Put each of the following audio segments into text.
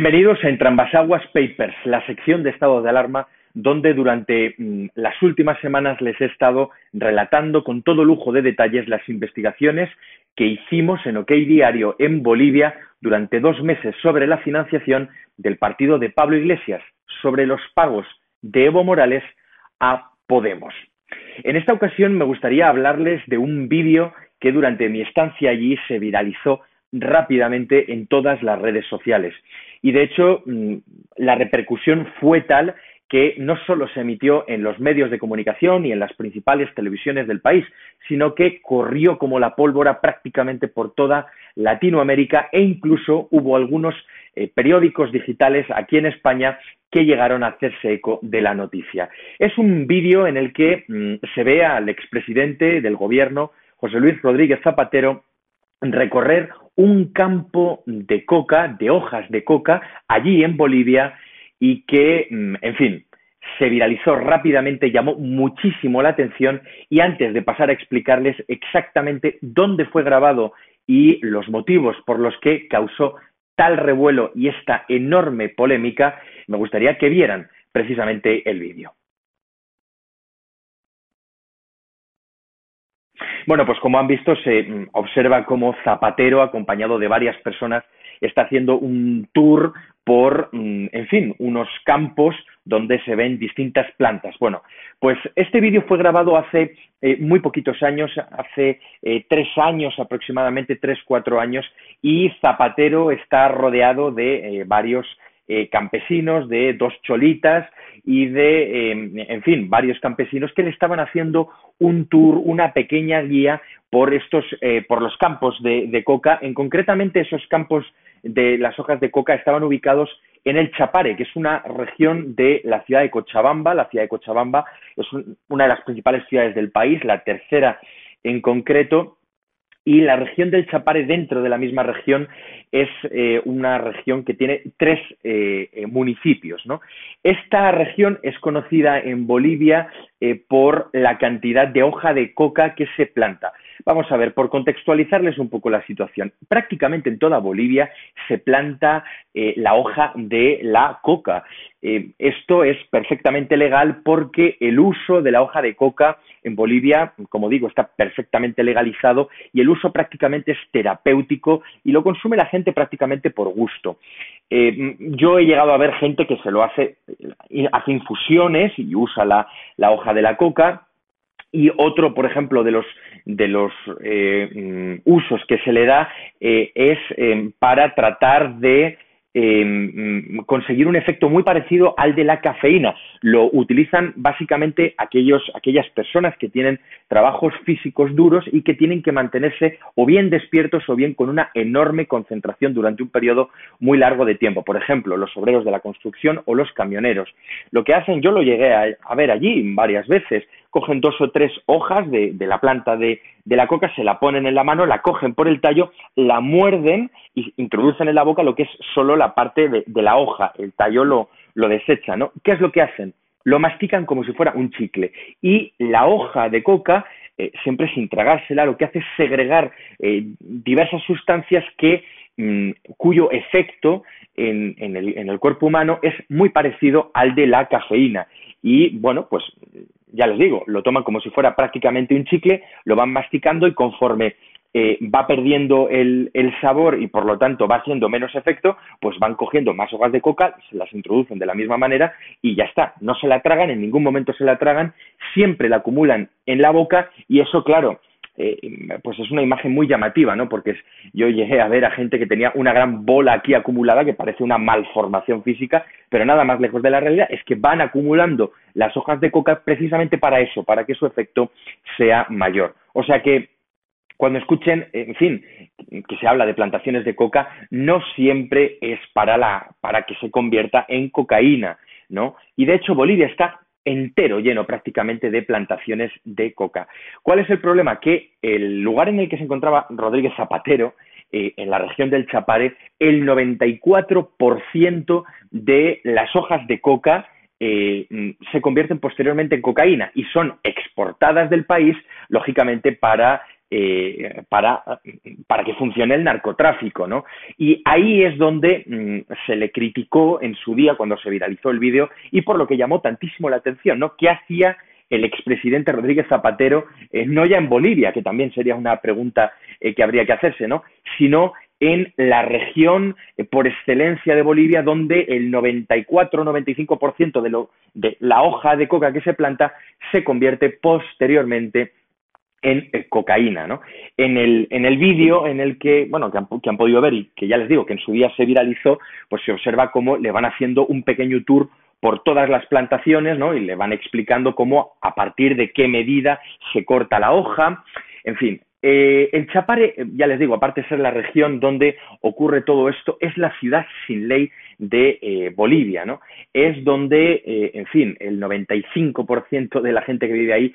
Bienvenidos a Entrambasaguas Papers, la sección de estado de alarma donde durante mm, las últimas semanas les he estado relatando con todo lujo de detalles las investigaciones que hicimos en OK Diario en Bolivia durante dos meses sobre la financiación del partido de Pablo Iglesias, sobre los pagos de Evo Morales a Podemos. En esta ocasión me gustaría hablarles de un vídeo que durante mi estancia allí se viralizó rápidamente en todas las redes sociales. Y de hecho, mm, la repercusión fue tal que no solo se emitió en los medios de comunicación y en las principales televisiones del país, sino que corrió como la pólvora prácticamente por toda Latinoamérica e incluso hubo algunos eh, periódicos digitales aquí en España que llegaron a hacerse eco de la noticia. Es un vídeo en el que mm, se ve al expresidente del gobierno, José Luis Rodríguez Zapatero, recorrer un campo de coca, de hojas de coca, allí en Bolivia y que, mm, en fin, se viralizó rápidamente, llamó muchísimo la atención y antes de pasar a explicarles exactamente dónde fue grabado y los motivos por los que causó tal revuelo y esta enorme polémica, me gustaría que vieran precisamente el vídeo. Bueno, pues como han visto, se mm, observa cómo Zapatero, acompañado de varias personas, está haciendo un tour por, mm, en fin, unos campos donde se ven distintas plantas. Bueno, pues este vídeo fue grabado hace eh, muy poquitos años, hace eh, tres años aproximadamente, tres, cuatro años, y Zapatero está rodeado de eh, varios eh, campesinos, de dos cholitas y de, em, en fin, varios campesinos que le estaban haciendo un tour, una pequeña guía por estos, eh, por los campos de, coca. En concretamente esos campos de las hojas de coca estaban ubicados en el Chapare, que es una región de la ciudad de Cochabamba. La ciudad de Cochabamba es una de las principales ciudades del país, la tercera en concreto, y la región del Chapare dentro de la misma región es eh, una región que tiene tres eh, eh, municipios. ¿no? Esta región es conocida en Bolivia por la cantidad de hoja de coca que se planta. Vamos a ver, por contextualizarles un poco la situación. Prácticamente en toda Bolivia se planta la hoja de la coca. Esto es perfectamente legal porque el uso de la hoja de coca en Bolivia, como digo, está perfectamente legalizado y el uso prácticamente es terapéutico y lo consume la gente prácticamente por gusto. Eh, yo he llegado a ver gente que se lo hace, eh, hace infusiones y usa la, hoja de la coca, y otro, por ejemplo, de los, de los eh, mm, usos que se le da es para tratar de Em, conseguir un efecto muy parecido al de la cafeína. Lo utilizan básicamente aquellos, aquellas personas que tienen trabajos físicos duros y que tienen que mantenerse o bien despiertos o bien con una enorme concentración durante un periodo muy largo de tiempo. Por ejemplo, los obreros de la construcción o los camioneros. Lo que hacen, yo lo llegué a ver allí varias veces, cogen dos o tres hojas de, la planta de, la coca, se la ponen en la mano, la cogen por el tallo, la muerden y introducen en la boca lo que es solo la parte de, la hoja, el tallo lo, lo desecha, ¿no? ¿Qué es lo que hacen? Lo mastican como si fuera un chicle y la hoja de coca eh, siempre sin tragársela, lo que hace es segregar eh, diversas sustancias que mm, cuyo efecto en, el, en, el, cuerpo humano es muy parecido al de la cafeína. Y bueno, pues ya les digo, lo toman como si fuera prácticamente un chicle, lo van masticando y conforme eh, va perdiendo el, sabor y por lo tanto va haciendo menos efecto, pues van cogiendo más hojas de coca, se las introducen de la misma manera y ya está. No se la tragan, en ningún momento se la tragan, siempre la acumulan en la boca y eso, claro, eh, pues es una imagen muy llamativa, ¿no? Porque yo llegué a ver a gente que tenía una gran bola aquí acumulada que parece una malformación física, pero nada más lejos de la realidad es que van acumulando las hojas de coca precisamente para eso, para que su efecto sea mayor. O sea que cuando escuchen, en fin, que se habla de plantaciones de coca, no siempre es para, la, para que se convierta en cocaína, ¿no? Y de hecho Bolivia está entero, lleno prácticamente de plantaciones de coca. ¿Cuál es el problema? Que el lugar en el que se encontraba Rodríguez Zapatero, eh, en la región del Chapare, el 94% de las hojas de coca eh, se convierten posteriormente en cocaína y son exportadas del país, lógicamente, para eh, para, para que funcione el narcotráfico, ¿no? Y ahí es donde mm, se le criticó en su día cuando se viralizó el vídeo y por lo que llamó tantísimo la atención, ¿no? ¿Qué hacía el expresidente Rodríguez Zapatero, eh, no ya en Bolivia, que también sería una pregunta eh, que habría que hacerse, ¿no? Sino en la región eh, por excelencia de Bolivia, donde el 94-95% de, lo, de la hoja de coca que se planta se convierte posteriormente en cocaína, ¿no? En el, en el vídeo en el que, bueno, que han, que han, podido ver y que ya les digo que en su día se viralizó, pues se observa cómo le van haciendo un pequeño tour por todas las plantaciones, ¿no? Y le van explicando cómo, a partir de qué medida se corta la hoja, en fin. Eh, el Chapare, ya les digo, aparte de ser la región donde ocurre todo esto, es la ciudad sin ley de eh, Bolivia, ¿no? Es donde, eh, en fin, el 95% de la gente que vive ahí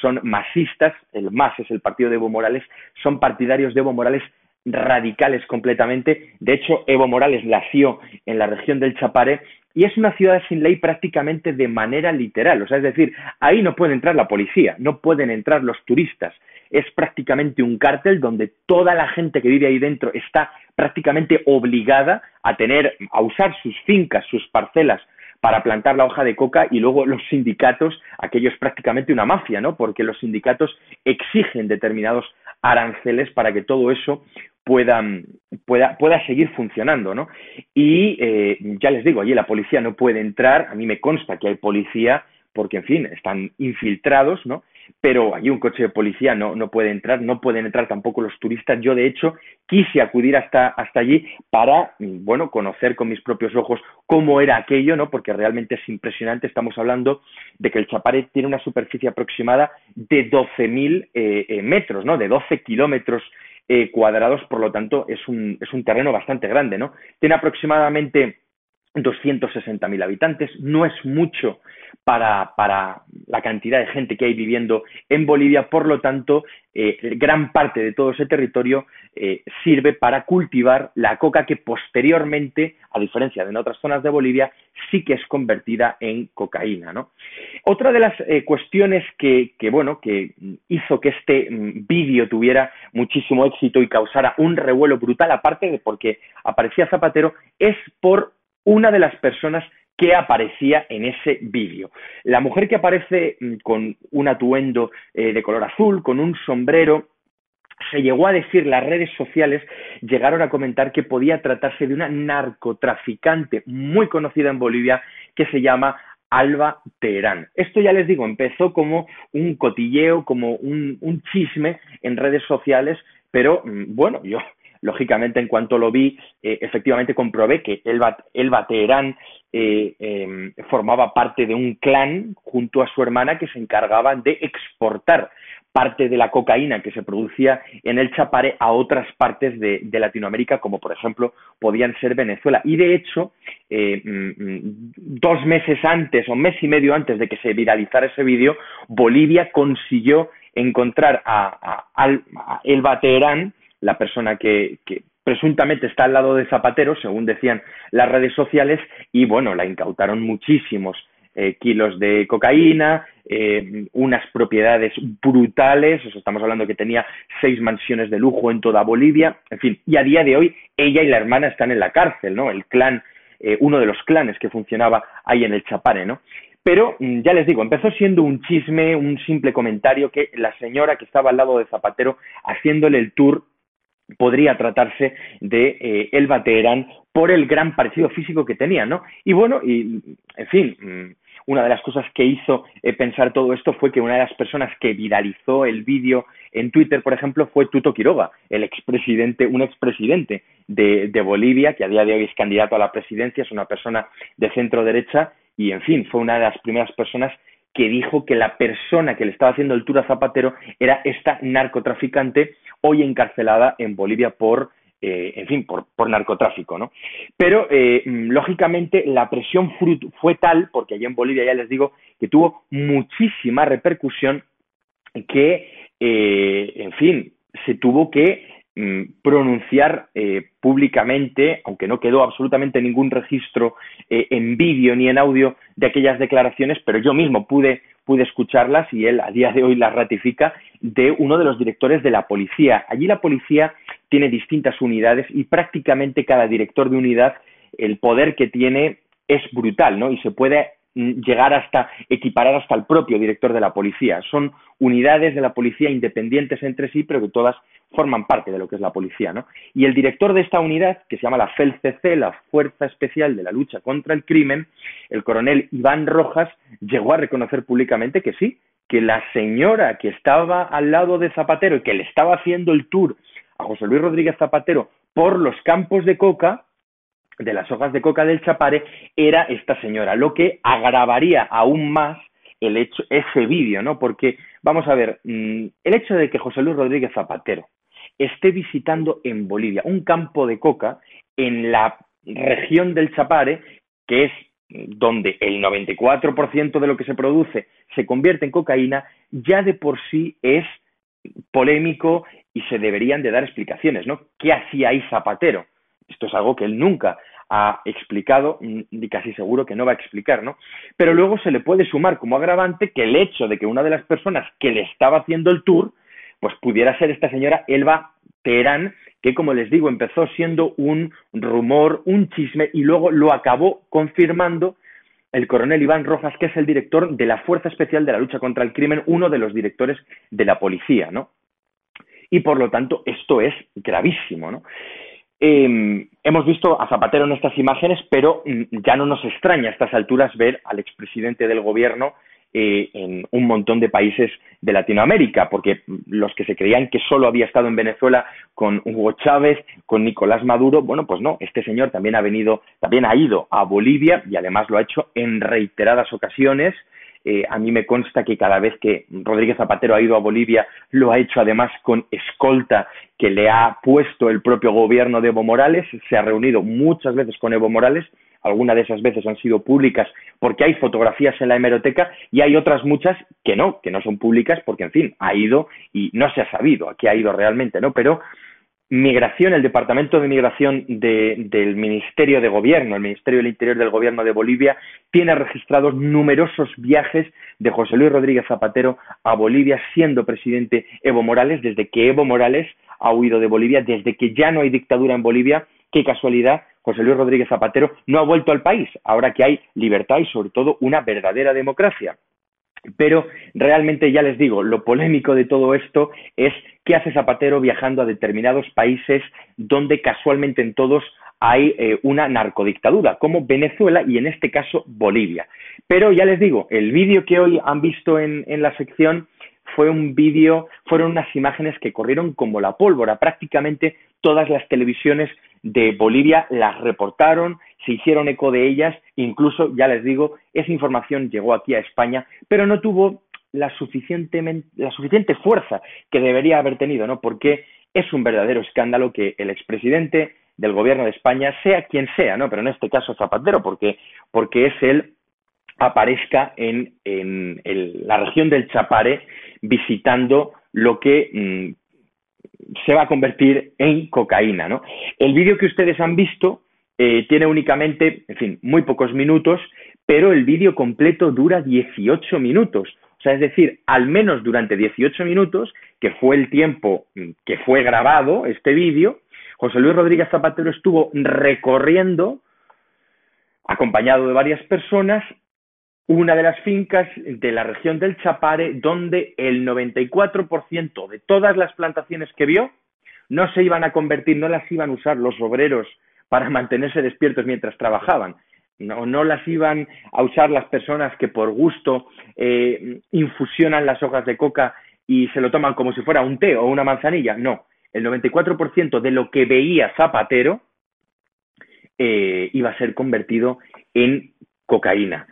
son masistas, el MAS es el partido de Evo Morales, son partidarios de Evo Morales radicales completamente. De hecho, Evo Morales nació en la región del Chapare y es una ciudad sin ley prácticamente de manera literal. O sea, es decir, ahí no puede entrar la policía, no pueden entrar los turistas. Es prácticamente un cártel donde toda la gente que vive ahí dentro está prácticamente obligada a tener, a usar sus fincas, sus parcelas para plantar la hoja de coca y luego los sindicatos, aquello es prácticamente una mafia, ¿no? Porque los sindicatos exigen determinados aranceles para que todo eso pueda, pueda, pueda seguir funcionando, ¿no? Y eh, ya les digo, allí la policía no puede entrar, a mí me consta que hay policía porque, en fin, están infiltrados, ¿no? Pero allí un coche de policía no, no puede entrar, no pueden entrar tampoco los turistas. Yo, de hecho, quise acudir hasta, hasta allí para, bueno, conocer con mis propios ojos cómo era aquello, ¿no? Porque realmente es impresionante. Estamos hablando de que el Chapare tiene una superficie aproximada de 12.000 eh, eh, metros, ¿no? De 12 kilómetros eh, cuadrados, por lo tanto, es un, es un terreno bastante grande, ¿no? Tiene aproximadamente 260.000 habitantes, no es mucho para, para, la cantidad de gente que hay viviendo en Bolivia, por lo tanto, eh, gran parte de todo ese territorio eh, sirve para cultivar la coca que posteriormente, a diferencia de en otras zonas de Bolivia, sí que es convertida en cocaína. ¿no? Otra de las eh, cuestiones que, que, bueno, que hizo que este mm, vídeo tuviera muchísimo éxito y causara un revuelo brutal, aparte de porque aparecía Zapatero, es por una de las personas que aparecía en ese vídeo. La mujer que aparece mm, con un atuendo eh, de color azul, con un sombrero, se llegó a decir, las redes sociales llegaron a comentar que podía tratarse de una narcotraficante muy conocida en Bolivia que se llama Alba Teherán. Esto ya les digo, empezó como un cotilleo, como un, un chisme en redes sociales, pero mm, bueno, yo lógicamente en cuanto lo vi, eh, efectivamente comprobé que Elba, Teherán eh, em, formaba parte de un clan junto a su hermana que se encargaban de exportar parte de la cocaína que se producía en el Chapare a otras partes de, Latinoamérica, como por ejemplo podían ser Venezuela. Y de hecho, eh, mm, mm, dos meses antes o mes y medio antes de que se viralizara ese vídeo, Bolivia consiguió encontrar a, a Elba Teherán, la persona que, presuntamente está al lado de Zapatero, según decían las redes sociales, y bueno, la incautaron muchísimos eh, kilos de cocaína, eh, unas propiedades brutales, estamos hablando que tenía seis mansiones de lujo en toda Bolivia, en fin, y a día de hoy ella y la hermana están en la cárcel, ¿no? El clan, eh, uno de los clanes que funcionaba ahí en el Chapare, ¿no? Pero mm, ya les digo, empezó siendo un chisme, un simple comentario que la señora que estaba al lado de Zapatero haciéndole el tour podría tratarse de eh, el Teherán por el gran parecido físico que tenía, ¿no? Y bueno, y en fin, mm, una de las cosas que hizo eh, pensar todo esto fue que una de las personas que viralizó el vídeo en Twitter, por ejemplo, fue Tuto Quiroga, el expresidente, un expresidente de, de Bolivia, que a día de hoy es candidato a la presidencia, es una persona de centro derecha, y en fin, fue una de las primeras personas que dijo que la persona que le estaba haciendo el tour a Zapatero era esta narcotraficante hoy encarcelada en Bolivia por, eh, en fin, por, narcotráfico, ¿no? Pero, eh, mm, lógicamente, la presión fue tal, porque allí en Bolivia ya les digo, que tuvo muchísima repercusión que, eh, en fin, se tuvo que mm, pronunciar públicamente, aunque no quedó absolutamente ningún registro en vídeo ni en audio de aquellas declaraciones, pero yo mismo pude pude escucharlas y él a día de hoy las ratifica de uno de los directores de la policía. Allí la policía tiene distintas unidades y prácticamente cada director de unidad el poder que tiene es brutal, ¿no? Y se puede Mm, llegar hasta equiparar hasta el propio director de la policía. Son unidades de la policía independientes entre sí, pero que todas forman parte de lo que es la policía, ¿no? Y el director de esta unidad, que se llama la FELCC, la Fuerza Especial de la Lucha contra el Crimen, el coronel Iván Rojas, llegó a reconocer públicamente que sí, que la señora que estaba al lado de Zapatero y que le estaba haciendo el tour a José Luis Rodríguez Zapatero por los campos de coca, de las hojas de coca del Chapare era esta señora, lo que agravaría aún más el hecho, ese vídeo, ¿no? Porque, vamos a ver, mm, el hecho de que José Luis Rodríguez Zapatero esté visitando en Bolivia un campo de coca en la región del Chapare, que es donde el 94% de lo que se produce se convierte en cocaína, ya de por sí es polémico y se deberían de dar explicaciones, ¿no? ¿Qué hacía ahí Zapatero? Esto es algo que él nunca ha explicado y casi seguro que no va a explicar, ¿no? Pero luego se le puede sumar como agravante que el hecho de que una de las personas que le estaba haciendo el tour, pues pudiera ser esta señora Elba Teherán, que como les digo, empezó siendo un rumor, un chisme, y luego lo acabó confirmando el coronel Iván Rojas, que es el director de la Fuerza Especial de la Lucha contra el Crimen, uno de los directores de la policía, ¿no? Y por lo tanto, esto es gravísimo, ¿no? Eh, hemos visto a Zapatero en estas imágenes, pero mm, ya no nos extraña a estas alturas ver al expresidente del gobierno eh, en un montón de países de Latinoamérica, porque los que se creían que solo había estado en Venezuela con Hugo Chávez, con Nicolás Maduro, bueno, pues no, este señor también ha venido, también ha ido a Bolivia y además lo ha hecho en reiteradas ocasiones. Eh, a mí me consta que cada vez que Rodríguez Zapatero ha ido a Bolivia lo ha hecho además con escolta que le ha puesto el propio gobierno de Evo Morales. Se ha reunido muchas veces con Evo Morales. Algunas de esas veces han sido públicas porque hay fotografías en la hemeroteca y hay otras muchas que no, que no son públicas porque, en fin, ha ido y no se ha sabido a qué ha ido realmente, ¿no? Pero Migración, el Departamento de Migración del Ministerio de Gobierno, el Ministerio del Interior del Gobierno de Bolivia, tiene registrados numerosos viajes de José Luis Rodríguez Zapatero a Bolivia, siendo presidente Evo Morales, desde que Evo Morales ha huido de Bolivia, desde que ya no hay dictadura en Bolivia. Qué casualidad, José Luis Rodríguez Zapatero no ha vuelto al país, ahora que hay libertad y sobre todo una verdadera democracia. Pero realmente ya les digo, lo polémico de todo esto es qué hace Zapatero viajando a determinados países donde casualmente en todos hay eh, una narcodictadura, como Venezuela y en este caso Bolivia. Pero ya les digo, el vídeo que hoy han visto en, en la sección fue un vídeo, fueron unas imágenes que corrieron como la pólvora. Prácticamente todas las televisiones de Bolivia las reportaron, se hicieron eco de ellas, incluso, ya les digo, esa información llegó aquí a España, pero no tuvo la, la suficiente fuerza que debería haber tenido, ¿no? Porque es un verdadero escándalo que el expresidente del gobierno de España, sea quien sea, ¿no? Pero en este caso Zapatero, porque, porque es él aparezca en, en la región del Chapare visitando lo que mm, se va a convertir en cocaína. ¿no? El vídeo que ustedes han visto eh, tiene únicamente, en fin, muy pocos minutos, pero el vídeo completo dura 18 minutos. O sea, es decir, al menos durante 18 minutos, que fue el tiempo mm, que fue grabado este vídeo, José Luis Rodríguez Zapatero estuvo recorriendo, acompañado de varias personas, una de las fincas de la región del Chapare donde el 94% de todas las plantaciones que vio no se iban a convertir, no las iban a usar los obreros para mantenerse despiertos mientras trabajaban, no, no las iban a usar las personas que por gusto eh, infusionan las hojas de coca y se lo toman como si fuera un té o una manzanilla, no, el 94% de lo que veía Zapatero eh, iba a ser convertido en cocaína.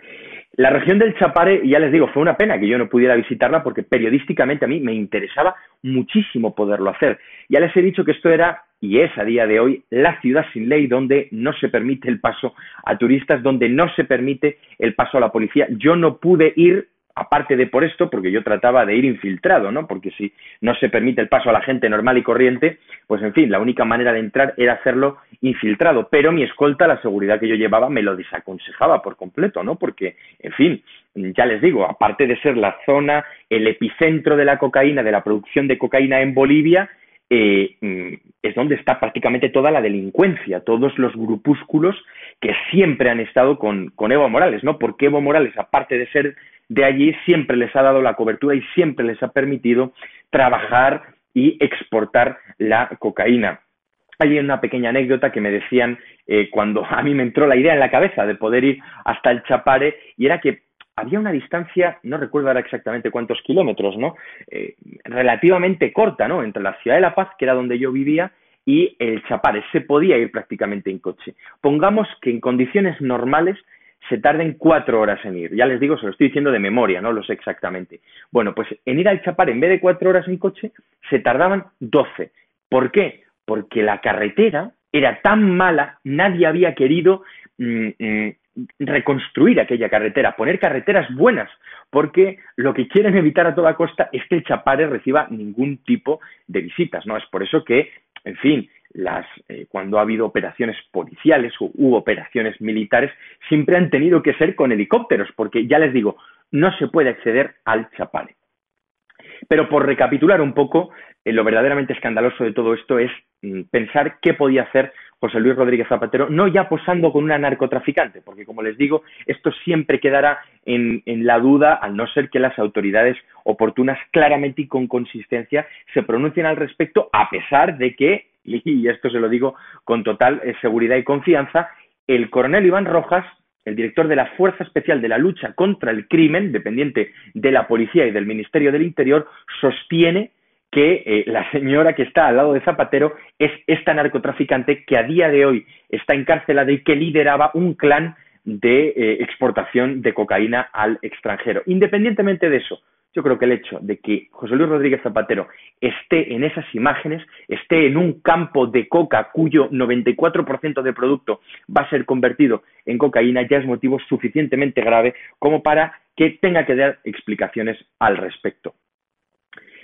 La región del Chapare, ya les digo, fue una pena que yo no pudiera visitarla porque periodísticamente a mí me interesaba muchísimo poderlo hacer. Ya les he dicho que esto era, y es a día de hoy, la ciudad sin ley donde no se permite el paso a turistas, donde no se permite el paso a la policía. Yo no pude ir aparte de por esto, porque yo trataba de ir infiltrado, ¿no? Porque si no se permite el paso a la gente normal y corriente, pues en fin, la única manera de entrar era hacerlo infiltrado. Pero mi escolta, la seguridad que yo llevaba, me lo desaconsejaba por completo, ¿no? Porque, en fin, ya les digo, aparte de ser la zona, el epicentro de la cocaína, de la producción de cocaína en Bolivia, eh, mm, es donde está prácticamente toda la delincuencia, todos los grupúsculos que siempre han estado con, con Evo Morales, ¿no? Porque Evo Morales, aparte de ser de allí, siempre les ha dado la cobertura y siempre les ha permitido trabajar y exportar la cocaína. Hay una pequeña anécdota que me decían eh, cuando a mí me entró la idea en la cabeza de poder ir hasta el Chapare y era que había una distancia, no recuerdo ahora exactamente cuántos kilómetros, ¿no? Eh, relativamente corta, ¿no? Entre la ciudad de La Paz, que era donde yo vivía, y el Chapare. Se podía ir prácticamente en coche. Pongamos que en condiciones normales se tarden cuatro horas en ir. Ya les digo, se lo estoy diciendo de memoria, no lo sé exactamente. Bueno, pues en ir al Chapare, en vez de cuatro horas en coche, se tardaban doce. ¿Por qué? Porque la carretera era tan mala, nadie había querido mm, mm, reconstruir aquella carretera, poner carreteras buenas, porque lo que quieren evitar a toda costa es que el Chapare reciba ningún tipo de visitas, ¿no? Es por eso que, en fin, las, eh, cuando ha habido operaciones policiales o u operaciones militares, siempre han tenido que ser con helicópteros, porque ya les digo, no se puede acceder al Chapare. Pero por recapitular un poco, eh, lo verdaderamente escandaloso de todo esto es mm, pensar qué podía hacer José Luis Rodríguez Zapatero, no ya posando con una narcotraficante, porque como les digo, esto siempre quedará en, la duda, al no ser que las autoridades oportunas claramente y con consistencia se pronuncien al respecto, a pesar de que, y esto se lo digo con total eh, seguridad y confianza, el coronel Iván Rojas el director de la Fuerza Especial de la Lucha contra el Crimen, dependiente de la Policía y del Ministerio del Interior, sostiene que eh, la señora que está al lado de Zapatero es esta narcotraficante que a día de hoy está encarcelada y que lideraba un clan de eh, exportación de cocaína al extranjero. Independientemente de eso, yo creo que el hecho de que José Luis Rodríguez Zapatero esté en esas imágenes, esté en un campo de coca cuyo 94% de producto va a ser convertido en cocaína, ya es motivo suficientemente grave como para que tenga que dar explicaciones al respecto.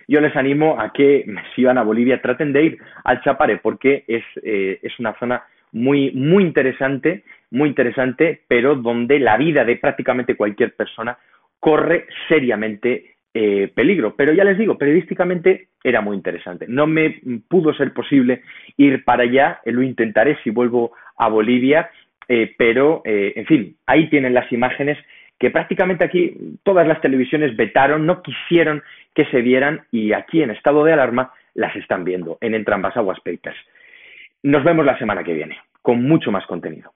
Yo les animo a que si van a Bolivia traten de ir al Chapare porque es, eh, es una zona muy, muy interesante, muy interesante, pero donde la vida de prácticamente cualquier persona corre seriamente eh, peligro. Pero ya les digo, periodísticamente era muy interesante. No me pudo ser posible ir para allá, lo intentaré si vuelvo a Bolivia, eh, pero, en fin, ahí tienen las imágenes que prácticamente aquí todas las televisiones vetaron, no quisieron que se vieran y aquí en estado de alarma las están viendo en Entrambas Aguas Papers. Nos vemos la semana que viene con mucho más contenido.